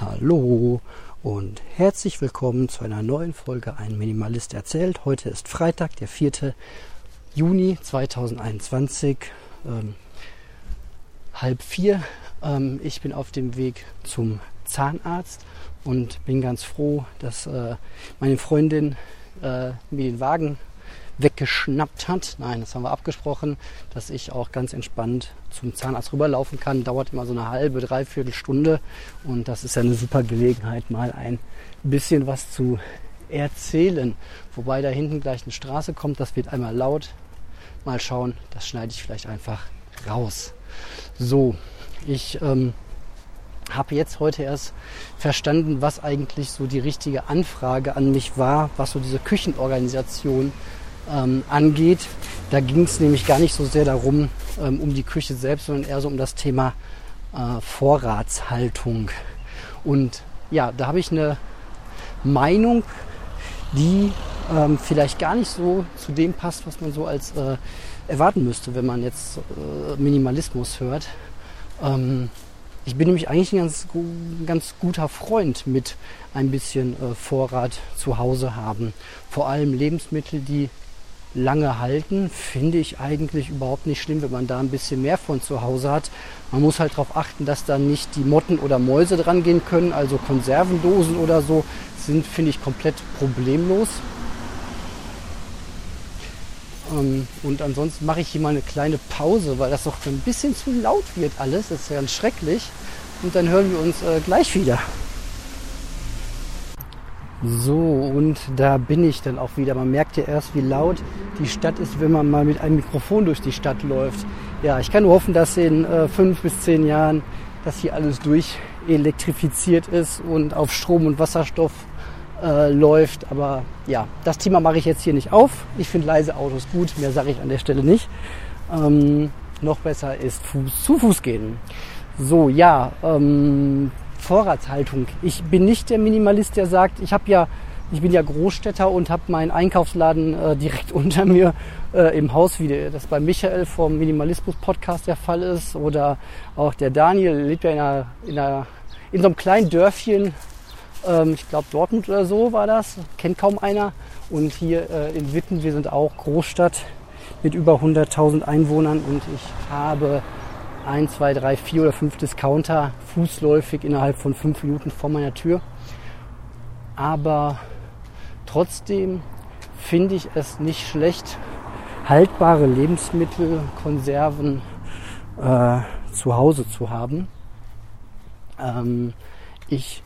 Hallo und herzlich willkommen zu einer neuen Folge Ein Minimalist erzählt. Heute ist Freitag, der 4. Juni 2021, ähm, halb vier. Ähm, ich bin auf dem Weg zum Zahnarzt und bin ganz froh, dass äh, meine Freundin äh, mir den Wagen weggeschnappt hat. Nein, das haben wir abgesprochen, dass ich auch ganz entspannt zum Zahnarzt rüberlaufen kann. Dauert immer so eine halbe, dreiviertel Stunde und das ist ja eine super Gelegenheit, mal ein bisschen was zu erzählen. Wobei da hinten gleich eine Straße kommt, das wird einmal laut. Mal schauen, das schneide ich vielleicht einfach raus. So, ich ähm, habe jetzt heute erst verstanden, was eigentlich so die richtige Anfrage an mich war, was so diese Küchenorganisation ähm, angeht. Da ging es nämlich gar nicht so sehr darum, ähm, um die Küche selbst, sondern eher so um das Thema äh, Vorratshaltung. Und ja, da habe ich eine Meinung, die ähm, vielleicht gar nicht so zu dem passt, was man so als äh, erwarten müsste, wenn man jetzt äh, Minimalismus hört. Ähm, ich bin nämlich eigentlich ein ganz, ganz guter Freund mit ein bisschen äh, Vorrat zu Hause haben. Vor allem Lebensmittel, die lange halten, finde ich eigentlich überhaupt nicht schlimm, wenn man da ein bisschen mehr von zu Hause hat. Man muss halt darauf achten, dass da nicht die Motten oder Mäuse dran gehen können. Also Konservendosen oder so sind, finde ich, komplett problemlos. Ähm, und ansonsten mache ich hier mal eine kleine Pause, weil das doch ein bisschen zu laut wird alles. Das ist ja ganz schrecklich. Und dann hören wir uns äh, gleich wieder. So, und da bin ich dann auch wieder. Man merkt ja erst, wie laut die Stadt ist, wenn man mal mit einem Mikrofon durch die Stadt läuft. Ja, ich kann nur hoffen, dass in äh, fünf bis zehn Jahren das hier alles durch elektrifiziert ist und auf Strom und Wasserstoff äh, läuft. Aber ja, das Thema mache ich jetzt hier nicht auf. Ich finde leise Autos gut, mehr sage ich an der Stelle nicht. Ähm, noch besser ist Fuß zu Fuß gehen. So, ja, ähm, Vorratshaltung. Ich bin nicht der Minimalist, der sagt, ich habe ja, ich bin ja Großstädter und habe meinen Einkaufsladen äh, direkt unter mir äh, im Haus, wie das bei Michael vom Minimalismus-Podcast der Fall ist. Oder auch der Daniel lebt ja in, einer, in, einer, in so einem kleinen Dörfchen, ähm, ich glaube Dortmund oder so war das, kennt kaum einer. Und hier äh, in Witten, wir sind auch Großstadt mit über 100.000 Einwohnern und ich habe ein, zwei, drei, vier oder fünf Discounter fußläufig innerhalb von fünf Minuten vor meiner Tür. Aber trotzdem finde ich es nicht schlecht, haltbare Lebensmittel, Konserven äh, zu Hause zu haben. Ähm, ich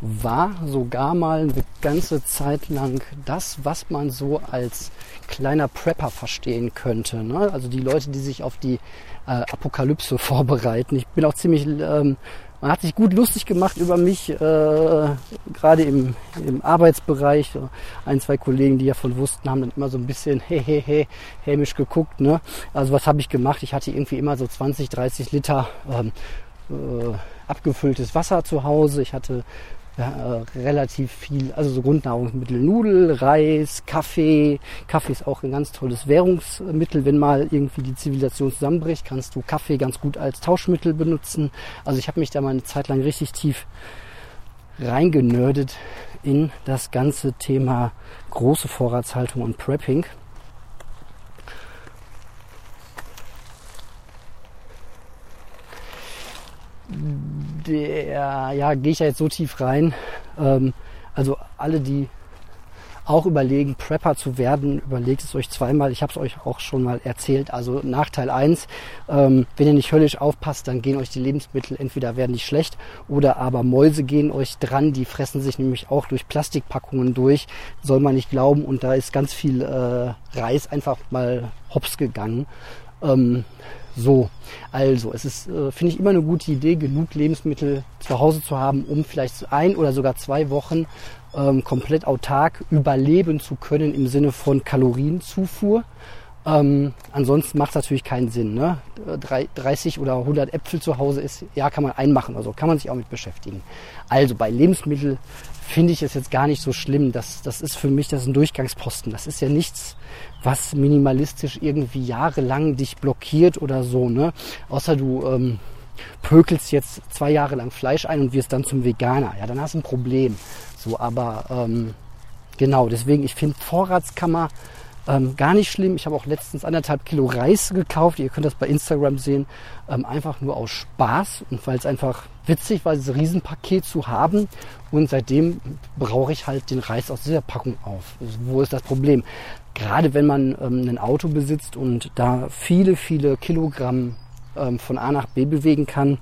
war sogar mal eine ganze Zeit lang das, was man so als kleiner Prepper verstehen könnte. Ne? Also die Leute, die sich auf die äh, Apokalypse vorbereiten. Ich bin auch ziemlich, ähm, man hat sich gut lustig gemacht über mich, äh, gerade im, im Arbeitsbereich. Ein, zwei Kollegen, die davon wussten, haben dann immer so ein bisschen he, he, he, hämisch geguckt. Ne? Also was habe ich gemacht? Ich hatte irgendwie immer so 20, 30 Liter ähm, äh, abgefülltes Wasser zu Hause. Ich hatte äh, relativ viel, also so Grundnahrungsmittel, Nudel, Reis, Kaffee. Kaffee ist auch ein ganz tolles Währungsmittel. Wenn mal irgendwie die Zivilisation zusammenbricht, kannst du Kaffee ganz gut als Tauschmittel benutzen. Also ich habe mich da mal eine Zeit lang richtig tief reingenördet in das ganze Thema große Vorratshaltung und Prepping. Der, ja, gehe ich ja jetzt so tief rein. Ähm, also alle, die auch überlegen, Prepper zu werden, überlegt es euch zweimal. Ich habe es euch auch schon mal erzählt. Also Nachteil eins: ähm, wenn ihr nicht höllisch aufpasst, dann gehen euch die Lebensmittel entweder werden die schlecht oder aber Mäuse gehen euch dran. Die fressen sich nämlich auch durch Plastikpackungen durch. Soll man nicht glauben. Und da ist ganz viel äh, Reis einfach mal hops gegangen. Ähm, so, also es ist, äh, finde ich, immer eine gute Idee, genug Lebensmittel zu Hause zu haben, um vielleicht ein oder sogar zwei Wochen ähm, komplett autark überleben zu können im Sinne von Kalorienzufuhr. Ähm, ansonsten macht es natürlich keinen Sinn. Ne? 30 oder 100 Äpfel zu Hause ist, ja, kann man einmachen, also kann man sich auch mit beschäftigen. Also bei Lebensmitteln finde ich es jetzt gar nicht so schlimm. Das, das ist für mich, das ist ein Durchgangsposten. Das ist ja nichts, was minimalistisch irgendwie jahrelang dich blockiert oder so. Ne? Außer du ähm, pökelst jetzt zwei Jahre lang Fleisch ein und wirst dann zum Veganer. Ja, dann hast du ein Problem. So, aber ähm, genau, deswegen, ich finde Vorratskammer ähm, gar nicht schlimm. Ich habe auch letztens anderthalb Kilo Reis gekauft. Ihr könnt das bei Instagram sehen. Ähm, einfach nur aus Spaß und weil es einfach witzig war, dieses Riesenpaket zu haben. Und seitdem brauche ich halt den Reis aus dieser Packung auf. Also, wo ist das Problem? Gerade wenn man ähm, ein Auto besitzt und da viele, viele Kilogramm ähm, von A nach B bewegen kann,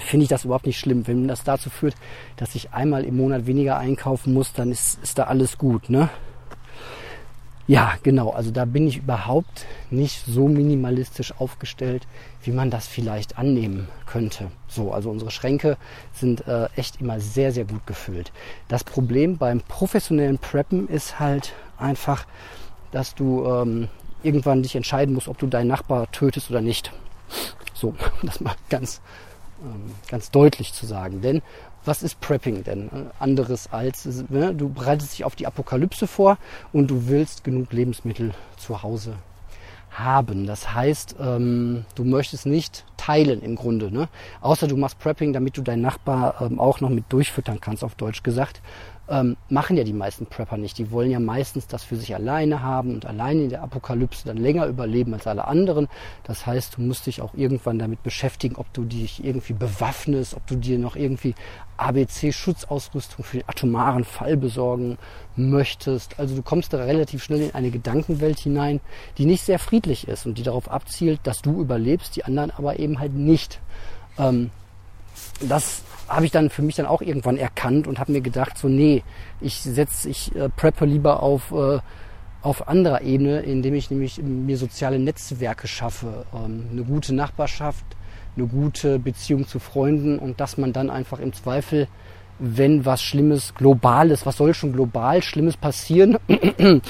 finde ich das überhaupt nicht schlimm. Wenn das dazu führt, dass ich einmal im Monat weniger einkaufen muss, dann ist, ist da alles gut. Ne? Ja, genau. Also da bin ich überhaupt nicht so minimalistisch aufgestellt, wie man das vielleicht annehmen könnte. So, also unsere Schränke sind äh, echt immer sehr, sehr gut gefüllt. Das Problem beim professionellen Preppen ist halt einfach, dass du ähm, irgendwann dich entscheiden musst, ob du deinen Nachbar tötest oder nicht. So, um das mal ganz, ähm, ganz deutlich zu sagen. Denn was ist Prepping denn anderes als, ne, du bereitest dich auf die Apokalypse vor und du willst genug Lebensmittel zu Hause haben. Das heißt, ähm, du möchtest nicht teilen im Grunde. Ne? Außer du machst Prepping, damit du deinen Nachbar ähm, auch noch mit durchfüttern kannst, auf Deutsch gesagt ähm, machen ja die meisten Prepper nicht. Die wollen ja meistens das für sich alleine haben und alleine in der Apokalypse dann länger überleben als alle anderen. Das heißt, du musst dich auch irgendwann damit beschäftigen, ob du dich irgendwie bewaffnest, ob du dir noch irgendwie ABC-Schutzausrüstung für den atomaren Fall besorgen möchtest. Also du kommst da relativ schnell in eine Gedankenwelt hinein, die nicht sehr friedlich ist und die darauf abzielt, dass du überlebst, die anderen aber eben halt nicht. Ähm, das habe ich dann für mich dann auch irgendwann erkannt und habe mir gedacht, so nee, ich setze, ich äh, preppe lieber auf, äh, auf anderer Ebene, indem ich nämlich mir soziale Netzwerke schaffe, ähm, eine gute Nachbarschaft, eine gute Beziehung zu Freunden und dass man dann einfach im Zweifel wenn was Schlimmes, Globales, was soll schon global Schlimmes passieren,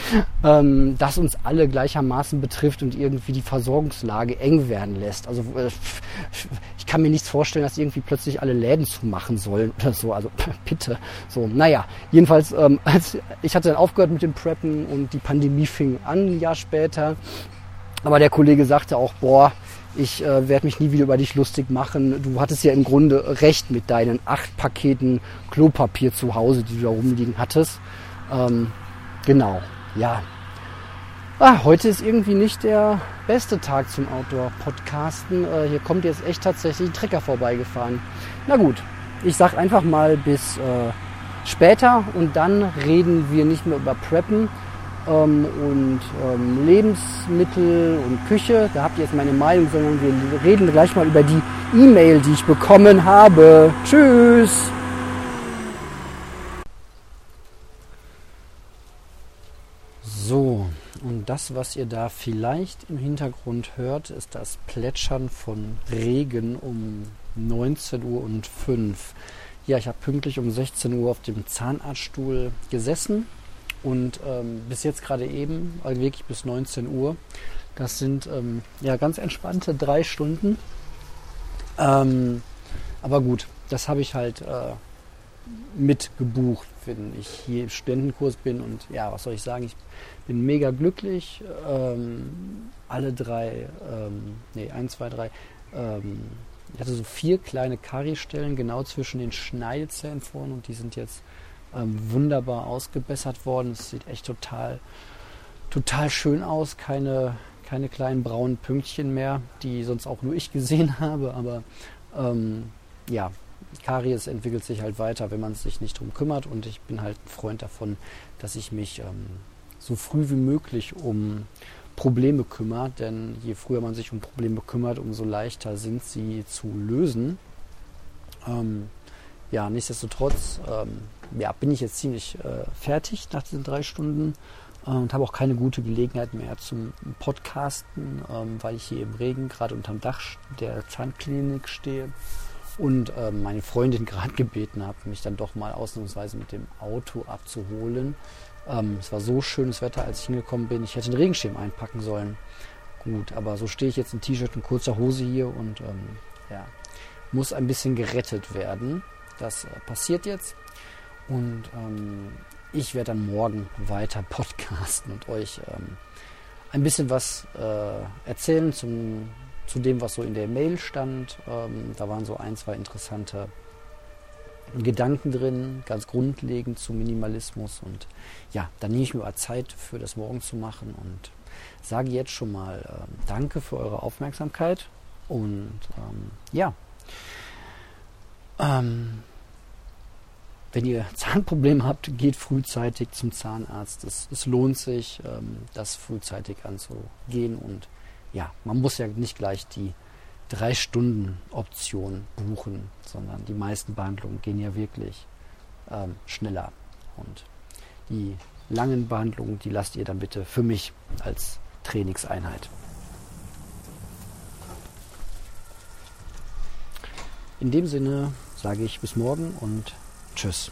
ähm, das uns alle gleichermaßen betrifft und irgendwie die Versorgungslage eng werden lässt. Also äh, kann mir nichts vorstellen, dass irgendwie plötzlich alle Läden zumachen sollen oder so. Also bitte. So, naja, jedenfalls, ähm, als, ich hatte dann aufgehört mit dem Preppen und die Pandemie fing an ein Jahr später. Aber der Kollege sagte auch, boah, ich äh, werde mich nie wieder über dich lustig machen. Du hattest ja im Grunde recht mit deinen acht Paketen Klopapier zu Hause, die du da rumliegen hattest. Ähm, genau, ja. Ah, heute ist irgendwie nicht der beste Tag zum Outdoor-Podcasten. Äh, hier kommt jetzt echt tatsächlich ein Trecker vorbeigefahren. Na gut, ich sag einfach mal bis äh, später und dann reden wir nicht mehr über Preppen, ähm, und ähm, Lebensmittel und Küche. Da habt ihr jetzt meine Meinung, sondern wir reden gleich mal über die E-Mail, die ich bekommen habe. Tschüss! So, und das, was ihr da vielleicht im Hintergrund hört, ist das Plätschern von Regen um 19 Uhr und 5. Ja, ich habe pünktlich um 16 Uhr auf dem Zahnarztstuhl gesessen und ähm, bis jetzt gerade eben, also wirklich bis 19 Uhr, das sind ähm, ja ganz entspannte drei Stunden. Ähm, aber gut, das habe ich halt äh, mitgebucht, wenn ich hier im Studentenkurs bin. Und ja, was soll ich sagen? Ich bin mega glücklich. Ähm, alle drei, ähm, nee, eins, zwei, drei. Ähm, ich hatte so vier kleine Kari-Stellen genau zwischen den Schneidezähnen vorne und die sind jetzt ähm, wunderbar ausgebessert worden. Es sieht echt total, total schön aus. Keine, keine kleinen braunen Pünktchen mehr, die sonst auch nur ich gesehen habe. Aber ähm, ja, Karies entwickelt sich halt weiter, wenn man sich nicht drum kümmert. Und ich bin halt ein Freund davon, dass ich mich ähm, so früh wie möglich um Probleme kümmert. Denn je früher man sich um Probleme kümmert, umso leichter sind sie zu lösen. Ähm, ja, nichtsdestotrotz ähm, ja, bin ich jetzt ziemlich äh, fertig nach diesen drei Stunden äh, und habe auch keine gute Gelegenheit mehr zum Podcasten, ähm, weil ich hier im Regen gerade unterm Dach der Zahnklinik stehe und äh, meine Freundin gerade gebeten habe, mich dann doch mal ausnahmsweise mit dem Auto abzuholen. Ähm, es war so schönes Wetter, als ich hingekommen bin. Ich hätte den Regenschirm einpacken sollen. Gut, aber so stehe ich jetzt in T-Shirt und kurzer Hose hier und ähm, ja, muss ein bisschen gerettet werden. Das äh, passiert jetzt. Und ähm, ich werde dann morgen weiter podcasten und euch ähm, ein bisschen was äh, erzählen zum zu dem, was so in der Mail stand. Ähm, da waren so ein, zwei interessante Gedanken drin, ganz grundlegend zu Minimalismus. Und ja, dann nehme ich mir mal Zeit für das Morgen zu machen und sage jetzt schon mal äh, Danke für eure Aufmerksamkeit. Und ähm, ja, ähm, wenn ihr Zahnprobleme habt, geht frühzeitig zum Zahnarzt. Es, es lohnt sich, ähm, das frühzeitig anzugehen. Und ja, man muss ja nicht gleich die drei Stunden Option buchen, sondern die meisten Behandlungen gehen ja wirklich ähm, schneller. Und die langen Behandlungen, die lasst ihr dann bitte für mich als Trainingseinheit. In dem Sinne sage ich bis morgen und tschüss.